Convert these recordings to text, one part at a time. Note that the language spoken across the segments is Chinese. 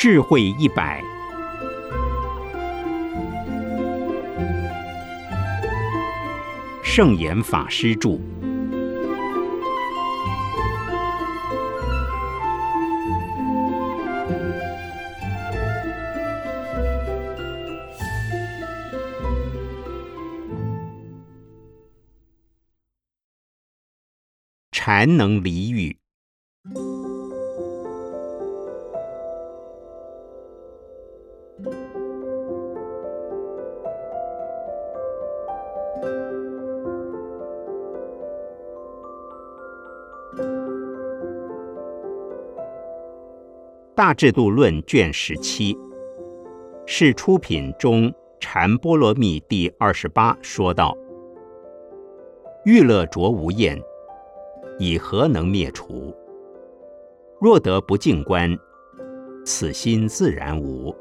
智慧一百，圣严法师著。禅能离欲。大制度论卷十七是出品中禅波罗蜜第二十八说道：“欲乐着无厌，以何能灭除？若得不净观，此心自然无。”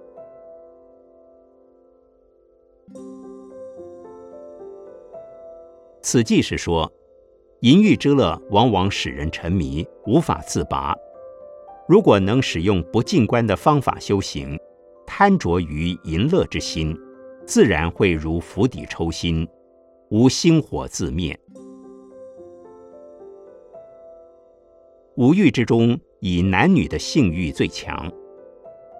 此即是说，淫欲之乐往往使人沉迷，无法自拔。如果能使用不净观的方法修行，贪着于淫乐之心，自然会如釜底抽薪，无星火自灭。五欲之中，以男女的性欲最强。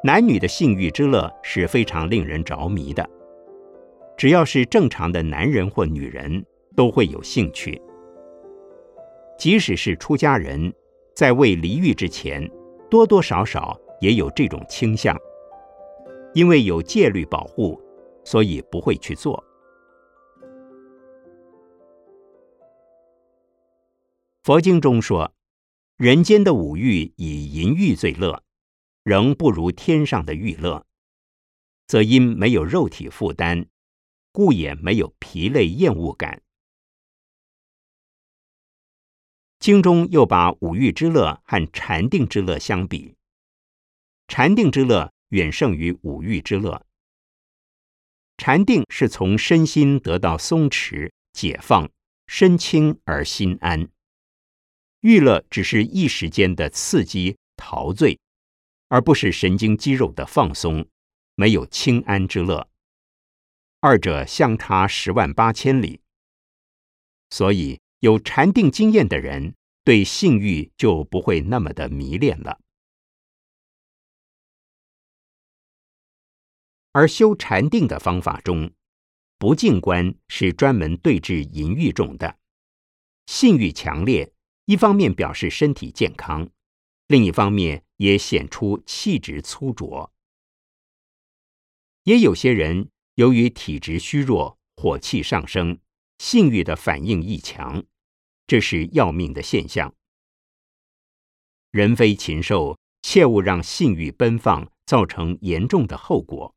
男女的性欲之乐是非常令人着迷的。只要是正常的男人或女人，都会有兴趣。即使是出家人，在未离欲之前。多多少少也有这种倾向，因为有戒律保护，所以不会去做。佛经中说，人间的五欲以淫欲最乐，仍不如天上的欲乐，则因没有肉体负担，故也没有疲累厌恶感。经中又把五欲之乐和禅定之乐相比，禅定之乐远胜于五欲之乐。禅定是从身心得到松弛、解放，身轻而心安；欲乐只是一时间的刺激、陶醉，而不是神经肌肉的放松，没有清安之乐。二者相差十万八千里，所以。有禅定经验的人，对性欲就不会那么的迷恋了。而修禅定的方法中，不净观是专门对治淫欲重的。性欲强烈，一方面表示身体健康，另一方面也显出气质粗浊。也有些人由于体质虚弱，火气上升。性欲的反应异强，这是要命的现象。人非禽兽，切勿让性欲奔放，造成严重的后果。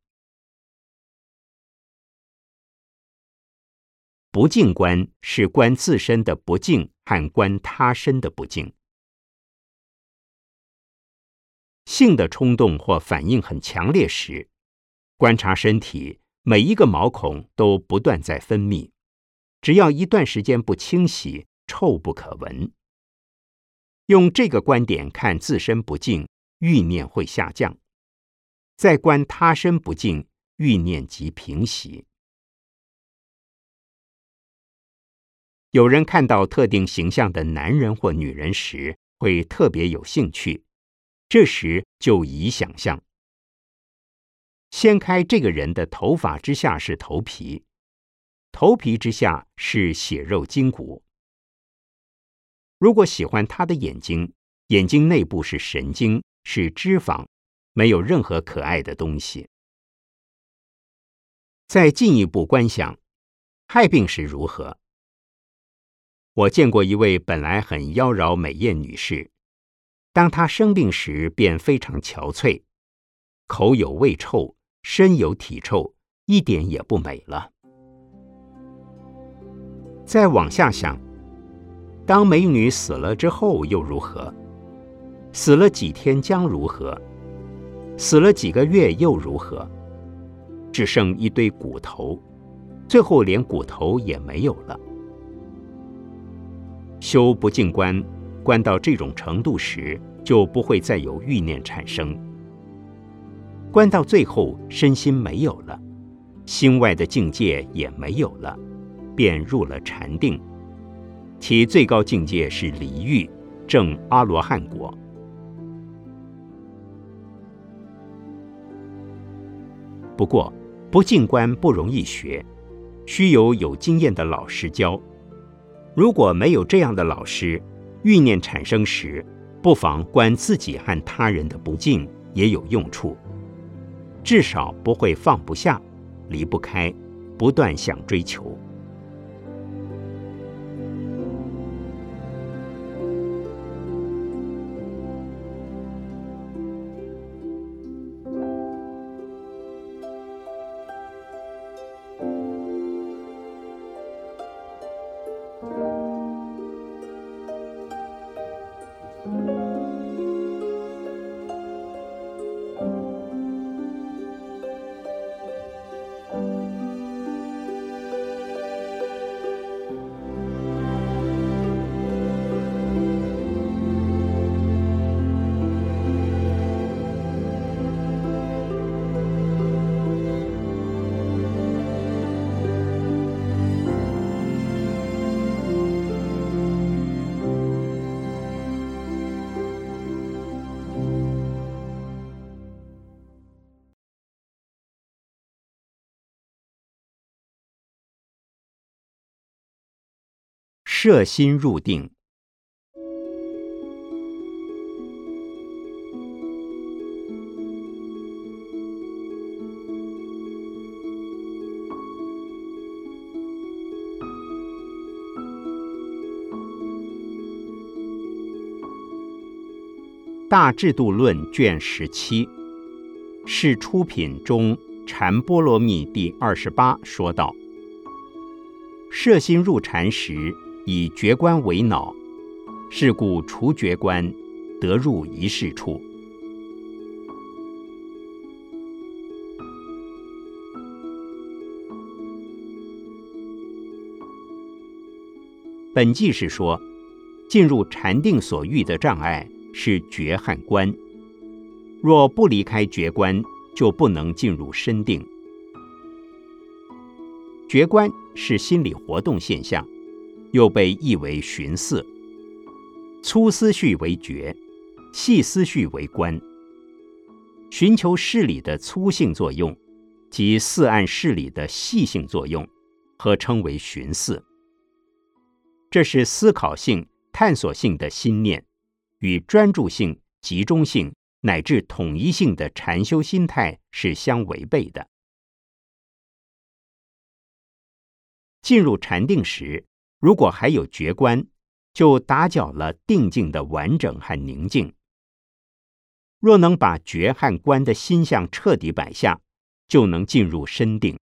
不净观是观自身的不净和观他身的不净。性的冲动或反应很强烈时，观察身体每一个毛孔都不断在分泌。只要一段时间不清洗，臭不可闻。用这个观点看自身不净，欲念会下降；再观他身不净，欲念即平息。有人看到特定形象的男人或女人时，会特别有兴趣，这时就宜想象：掀开这个人的头发之下是头皮。头皮之下是血肉筋骨。如果喜欢他的眼睛，眼睛内部是神经，是脂肪，没有任何可爱的东西。再进一步观想，害病时如何？我见过一位本来很妖娆美艳女士，当她生病时便非常憔悴，口有味臭，身有体臭，一点也不美了。再往下想，当美女死了之后又如何？死了几天将如何？死了几个月又如何？只剩一堆骨头，最后连骨头也没有了。修不净观，观到这种程度时，就不会再有欲念产生。观到最后，身心没有了，心外的境界也没有了，便入了禅定。其最高境界是离欲，证阿罗汉果。不过，不进观不容易学，需有有经验的老师教。如果没有这样的老师，欲念产生时，不妨观自己和他人的不敬，也有用处。至少不会放不下、离不开，不断想追求。摄心入定。大制度论卷十七是出品中禅波罗蜜第二十八说道：摄心入禅时。以觉观为脑，是故除觉观，得入一事处。本纪是说，进入禅定所遇的障碍是觉和观，若不离开觉观，就不能进入深定。觉观是心理活动现象。又被译为寻思，粗思绪为觉，细思绪为观。寻求事理的粗性作用，及四案事理的细性作用，合称为寻思。这是思考性、探索性的心念，与专注性、集中性乃至统一性的禅修心态是相违背的。进入禅定时。如果还有觉观，就打搅了定境的完整和宁静。若能把觉和观的心相彻底摆下，就能进入深定。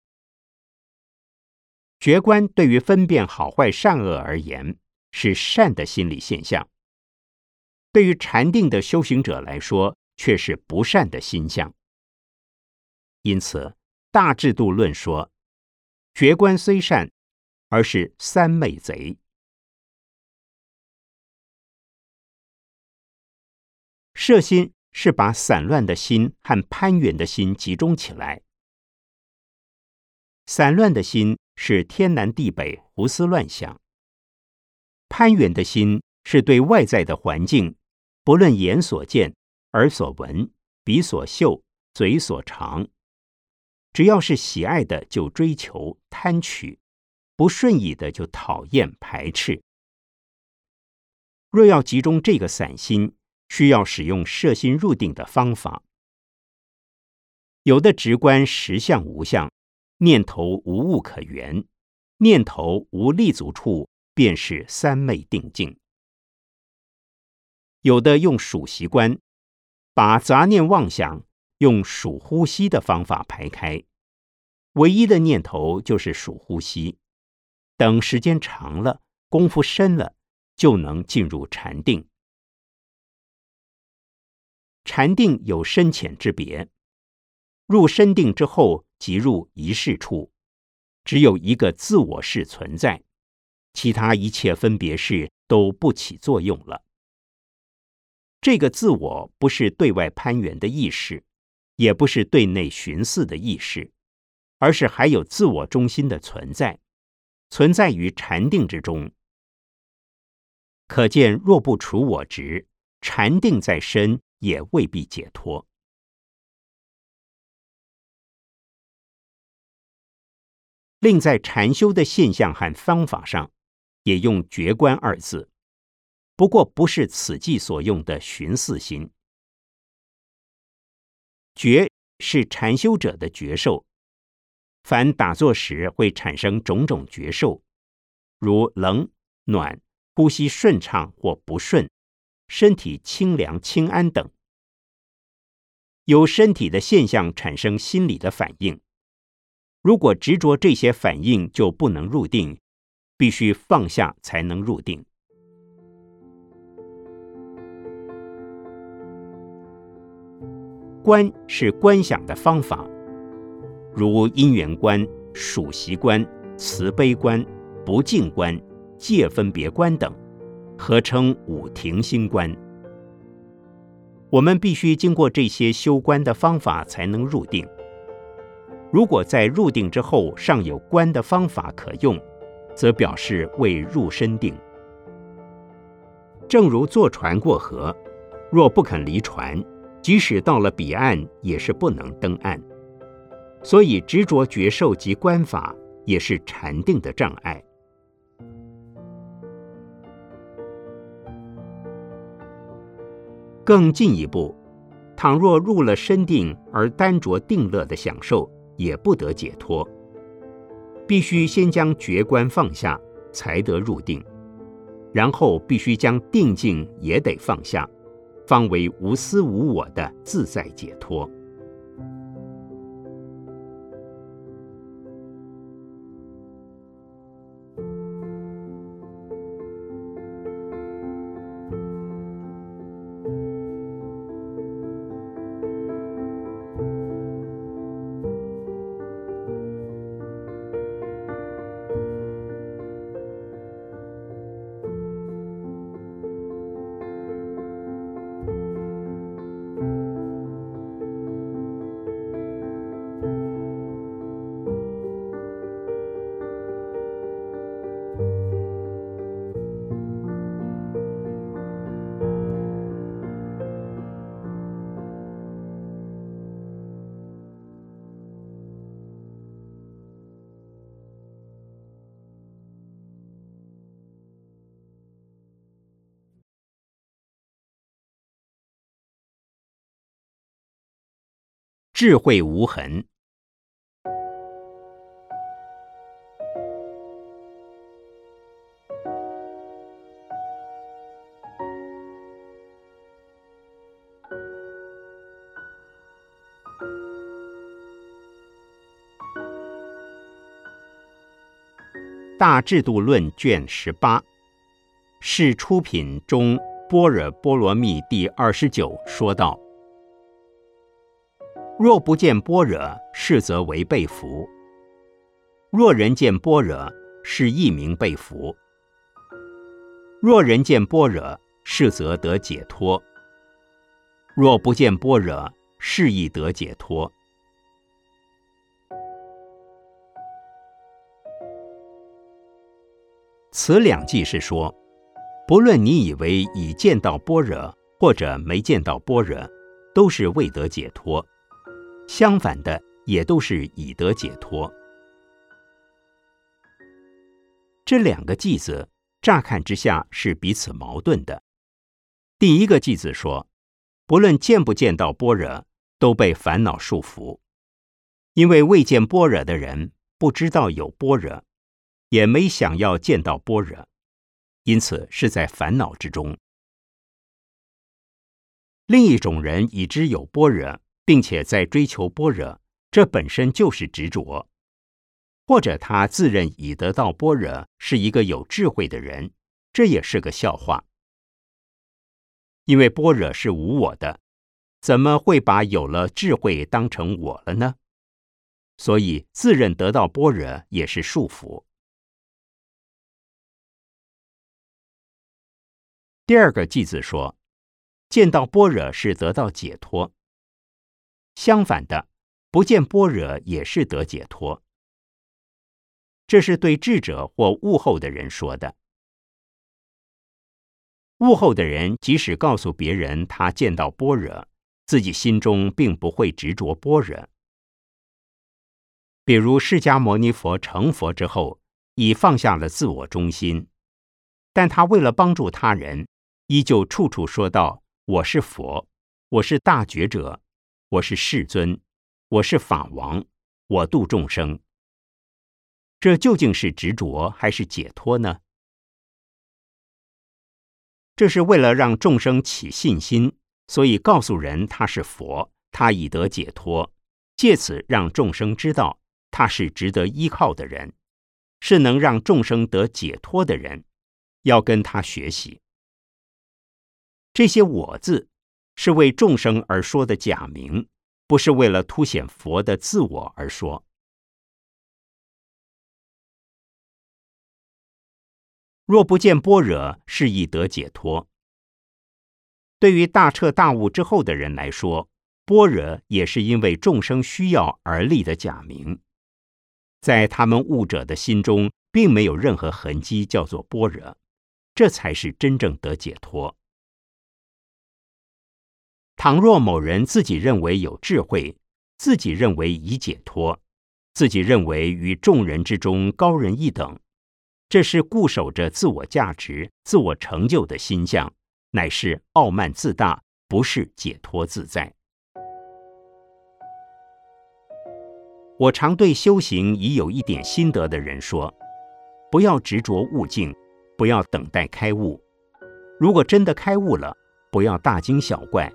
觉观对于分辨好坏善恶而言，是善的心理现象；对于禅定的修行者来说，却是不善的心相。因此，大制度论说，觉观虽善。而是三昧贼。摄心是把散乱的心和攀缘的心集中起来。散乱的心是天南地北胡思乱想，攀缘的心是对外在的环境，不论眼所见、耳所闻、鼻所嗅、嘴所尝，只要是喜爱的就追求贪取。不顺意的就讨厌排斥。若要集中这个散心，需要使用摄心入定的方法。有的直观实相无相，念头无物可缘，念头无立足处，便是三昧定境。有的用数息观，把杂念妄想用数呼吸的方法排开，唯一的念头就是数呼吸。等时间长了，功夫深了，就能进入禅定。禅定有深浅之别，入深定之后即入一事处，只有一个自我是存在，其他一切分别是都不起作用了。这个自我不是对外攀缘的意识，也不是对内寻思的意识，而是还有自我中心的存在，存在于禅定之中。可见，若不除我执，禅定在身也未必解脱。另在禅修的现象和方法上，也用“觉观”二字，不过不是此际所用的寻思心。觉是禅修者的觉受，凡打坐时会产生种种觉受，如冷、暖、呼吸顺畅或不顺，身体清凉、清安等，由身体的现象产生心理的反应。如果执着这些反应，就不能入定，必须放下才能入定。观是观想的方法，如因缘观、属习观、慈悲观、不净观、界分别观等，合称五停心观。我们必须经过这些修观的方法，才能入定。如果在入定之后尚有观的方法可用，则表示未入深定。正如坐船过河，若不肯离船，即使到了彼岸，也是不能登岸。所以执着觉受及观法，也是禅定的障碍。更进一步，倘若入了深定而单着定乐的享受，也不得解脱，必须先将觉观放下，才得入定，然后必须将定境也得放下，方为无私无我的自在解脱。智慧无痕。大制度论卷十八，是出品中《般若波罗蜜》第二十九说道。若不见般若，是则为被福；若人见般若，是亦名被福。若人见般若，是则得解脱；若不见般若，是亦得解脱。此两句是说，不论你以为已见到般若，或者没见到般若，都是未得解脱。相反的，也都是以得解脱。这两个句子乍看之下是彼此矛盾的。第一个句子说，不论见不见到般若，都被烦恼束缚，因为未见般若的人不知道有般若，也没想要见到般若，因此是在烦恼之中。另一种人已知有般若。并且在追求般若，这本身就是执着；或者他自认已得到般若，是一个有智慧的人，这也是个笑话。因为般若是无我的，怎么会把有了智慧当成我了呢？所以自认得到般若也是束缚。第二个句子说，见到般若是得到解脱。相反的，不见般若也是得解脱。这是对智者或悟后的人说的。悟后的人即使告诉别人他见到般若，自己心中并不会执着般若。比如释迦牟尼佛成佛之后，已放下了自我中心，但他为了帮助他人，依旧处处说道：“我是佛，我是大觉者，我是世尊，我是法王，我度众生。”这究竟是执着还是解脱呢？这是为了让众生起信心，所以告诉人他是佛，他已得解脱，借此让众生知道他是值得依靠的人，是能让众生得解脱的人，要跟他学习。这些“我”字是为众生而说的假名，不是为了凸显佛的自我而说。若不见般若，是以得解脱。对于大彻大悟之后的人来说，般若也是因为众生需要而立的假名，在他们悟者的心中，并没有任何痕迹叫做般若，这才是真正得解脱。倘若某人自己认为有智慧，自己认为已解脱，自己认为与众人之中高人一等。这是固守着自我价值、自我成就的心相，乃是傲慢自大，不是解脱自在。我常对修行已有一点心得的人说：不要执着悟境，不要等待开悟。如果真的开悟了，不要大惊小怪，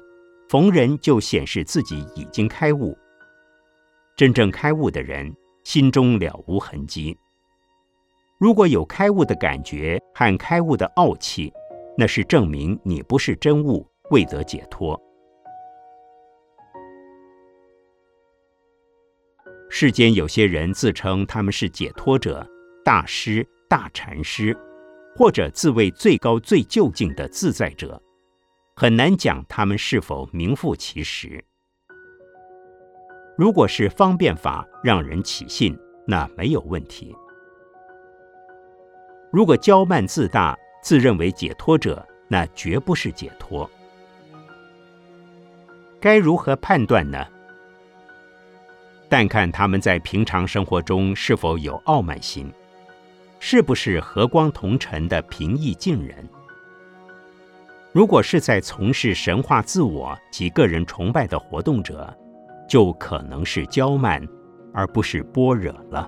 逢人就显示自己已经开悟。真正开悟的人，心中了无痕迹。如果有开悟的感觉和开悟的傲气，那是证明你不是真悟，未得解脱。世间有些人自称他们是解脱者、大师、大禅师，或者自谓最高最究竟的自在者，很难讲他们是否名副其实。如果是方便法让人起信，那没有问题。如果骄慢自大、自认为解脱者，那绝不是解脱。该如何判断呢？但看他们在平常生活中是否有傲慢心，是不是和光同尘的平易近人。如果是在从事神话自我及个人崇拜的活动者，就可能是娇慢，而不是般若了。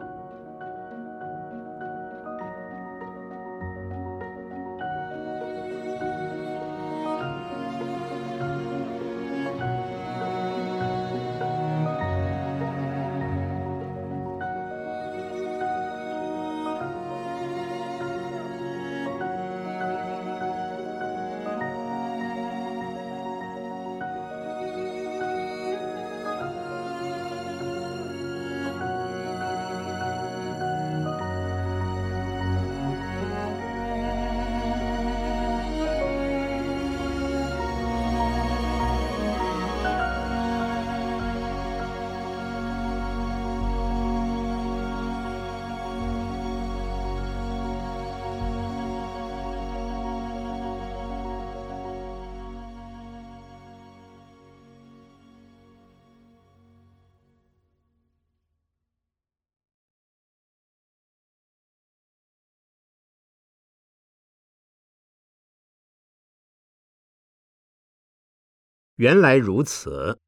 原来如此。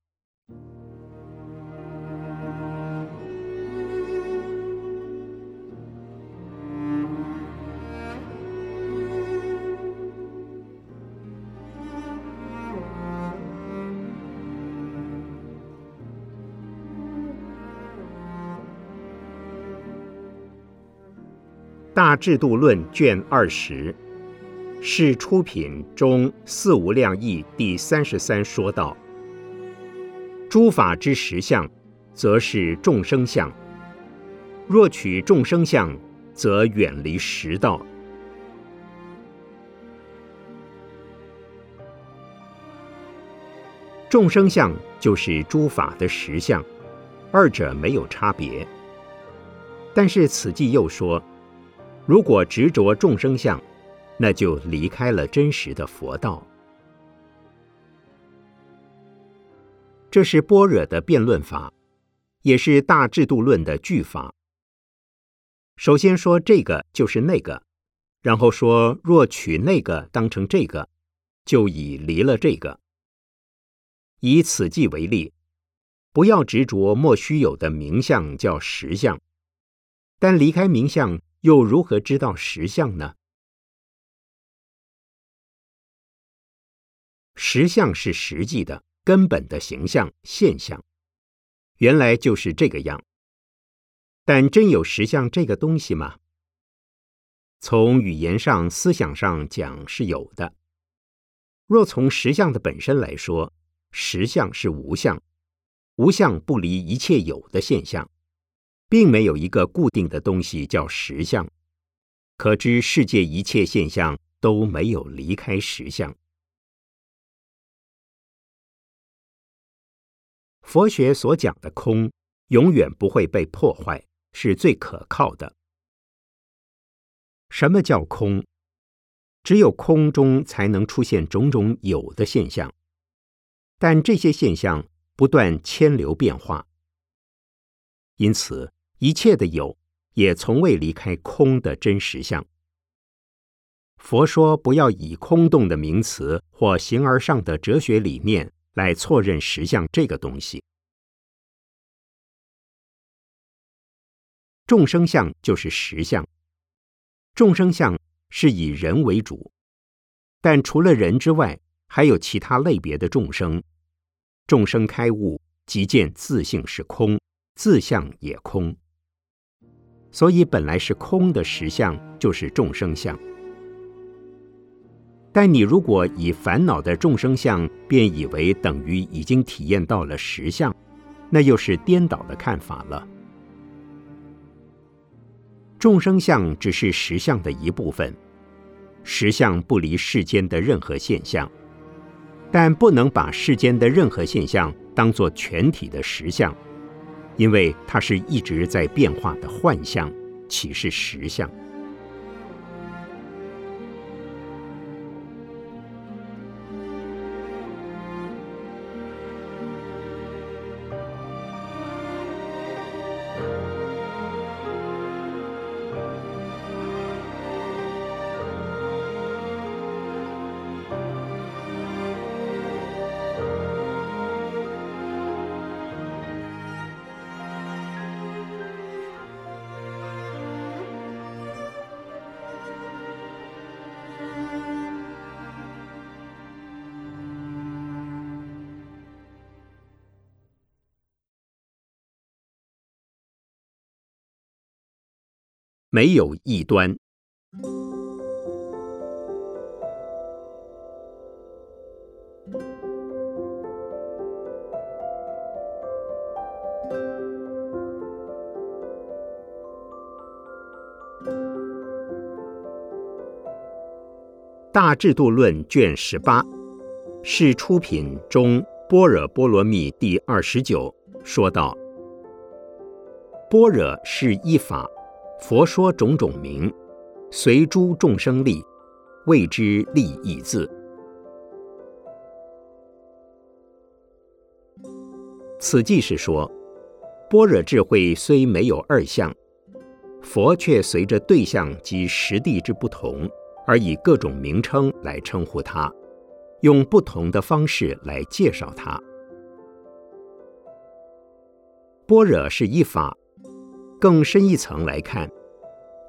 大制度论卷二十。是出品中《四无量义》第三十三说道：“诸法之实相，则是众生相；若取众生相，则远离实道。”众生相就是诸法的实相，二者没有差别。但是此记又说，如果执着众生相，那就离开了真实的佛道。这是般若的辩论法，也是大制度论的句法。首先说这个就是那个，然后说若取那个当成这个，就已离了这个。以此记为例，不要执着莫须有的名相叫实相，但离开名相，又如何知道实相呢？实相是实际的、根本的形象现象，原来就是这个样。但真有实相这个东西吗？从语言上、思想上讲是有的。若从实相的本身来说，实相是无相，无相不离一切有的现象，并没有一个固定的东西叫实相。可知世界一切现象都没有离开实相。佛学所讲的空，永远不会被破坏。是最可靠的。什么叫空？只有空中才能出现种种有的现象，但这些现象不断迁流变化，因此一切的有也从未离开空的真实相。佛说不要以空洞的名词或形而上的哲学理念来错认实相这个东西。众生相就是实相，众生相是以人为主，但除了人之外，还有其他类别的众生。众生开悟，即见自性是空，自相也空，所以本来是空的实相就是众生相。但你如果以烦恼的众生相，便以为等于已经体验到了实相，那又是颠倒的看法了。众生相只是实相的一部分，实相不离世间的任何现象，但不能把世间的任何现象当作全体的实相，因为它是一直在变化的幻象，岂是实相？没有异端。大制度论卷十八是出品中般若波罗蜜第二十九说道：般若是一法。佛说种种名，随诸众生力，谓之利益字。此即是说，般若智慧虽没有二相，佛却随着对象及实地之不同，而以各种名称来称呼它，用不同的方式来介绍它。般若是一法。更深一层来看，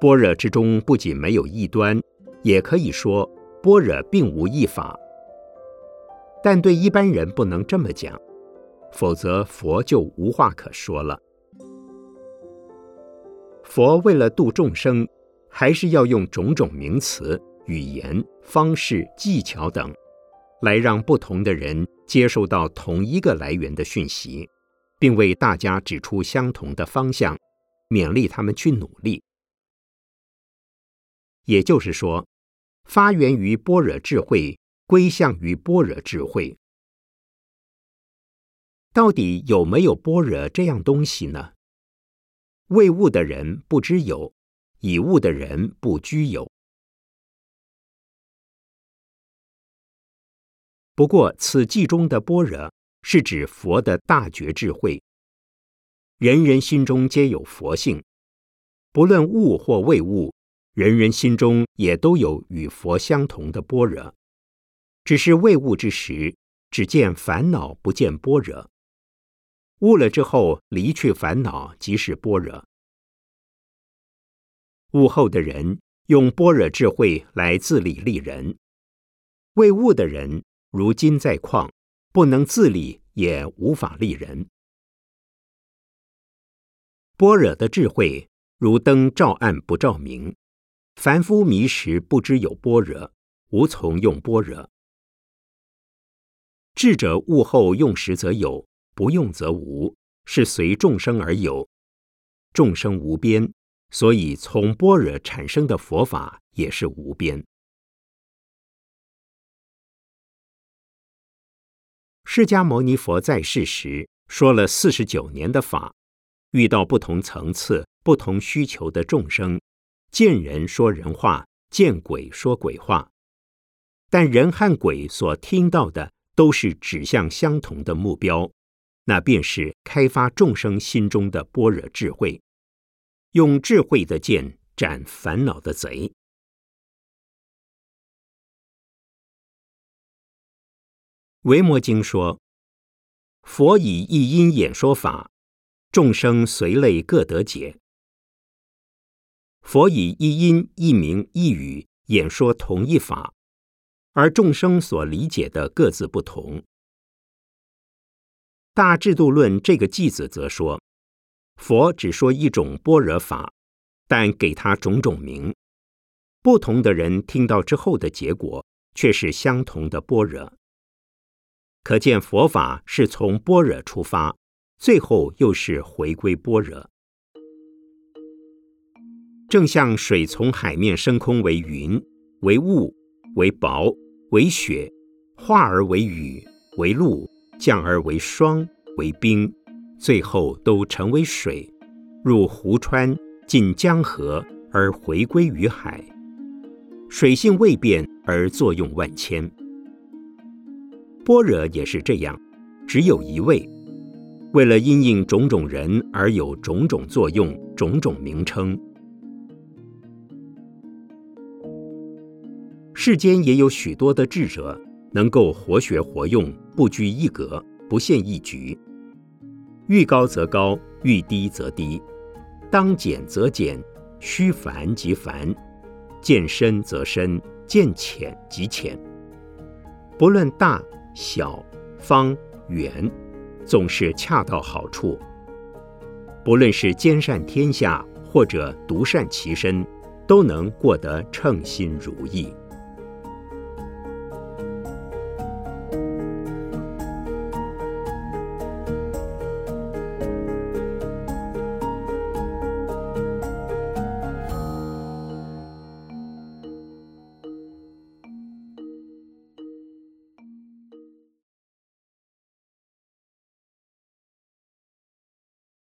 般若之中不仅没有异端，也可以说般若并无异法。但对一般人不能这么讲，否则佛就无话可说了。佛为了度众生，还是要用种种名词、语言、方式、技巧等，来让不同的人接受到同一个来源的讯息，并为大家指出相同的方向。勉励他们去努力，也就是说，发源于般若智慧，归向于般若智慧。到底有没有般若这样东西呢？未悟的人不知有，已悟的人不居有。不过，此记中的般若是指佛的大觉智慧。人人心中皆有佛性，不论悟或未悟，人人心中也都有与佛相同的般若。只是未悟之时，只见烦恼，不见般若；悟了之后，离去烦恼，即是般若。悟后的人用般若智慧来自理利人，未悟的人。如金在矿，不能自理，也无法利人。般若的智慧如灯照暗不照明，凡夫迷时不知有般若，无从用般若。智者悟后用时则有，不用则无，是随众生而有。众生无边，所以从般若产生的佛法也是无边。释迦牟尼佛在世时说了四十九年的法，遇到不同层次、不同需求的众生，见人说人话，见鬼说鬼话，但人和鬼所听到的都是指向相同的目标，那便是开发众生心中的般若智慧，用智慧的剑斩烦恼的贼。维摩经说：“佛以一因演说法，众生随类各得解。佛以一音一名一语演说同一法，而众生所理解的各自不同。”大制度论这个句子则说：“佛只说一种般若法，但给他种种名，不同的人听到之后的结果却是相同的般若。”可见佛法是从般若出发，最后又是回归般若。正像水从海面升空为云、为雾、为雹、为雪，化而为雨、为露，降而为霜、为冰，最后都成为水，入湖川、进江河而回归于海。水性未变而作用万千。般若也是这样，只有一位。为了因应种种人而有种种作用、种种名称。世间也有许多的智者，能够活学活用，不拘一格，不限一局。欲高则高，欲低则低，当简则简，须繁即繁，见深则深，见浅即浅。不论大。小、方、圆，总是恰到好处。不论是兼善天下，或者独善其身，都能过得称心如意。